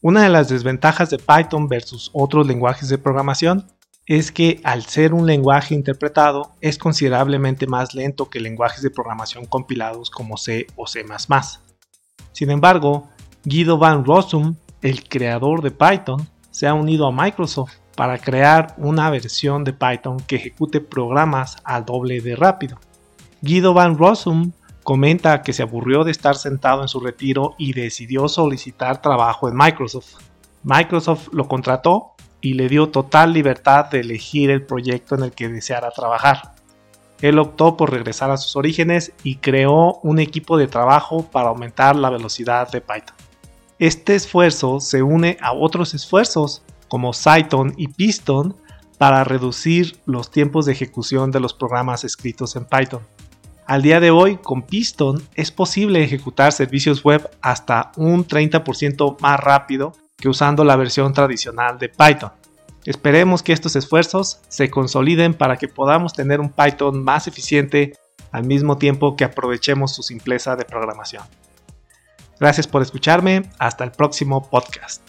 Una de las desventajas de Python versus otros lenguajes de programación es que al ser un lenguaje interpretado es considerablemente más lento que lenguajes de programación compilados como C o C++. Sin embargo, Guido van Rossum, el creador de Python, se ha unido a Microsoft para crear una versión de Python que ejecute programas al doble de rápido. Guido van Rossum comenta que se aburrió de estar sentado en su retiro y decidió solicitar trabajo en Microsoft. Microsoft lo contrató y le dio total libertad de elegir el proyecto en el que deseara trabajar. Él optó por regresar a sus orígenes y creó un equipo de trabajo para aumentar la velocidad de Python. Este esfuerzo se une a otros esfuerzos como Cython y Piston para reducir los tiempos de ejecución de los programas escritos en Python. Al día de hoy, con Piston es posible ejecutar servicios web hasta un 30% más rápido que usando la versión tradicional de Python. Esperemos que estos esfuerzos se consoliden para que podamos tener un Python más eficiente al mismo tiempo que aprovechemos su simpleza de programación. Gracias por escucharme, hasta el próximo podcast.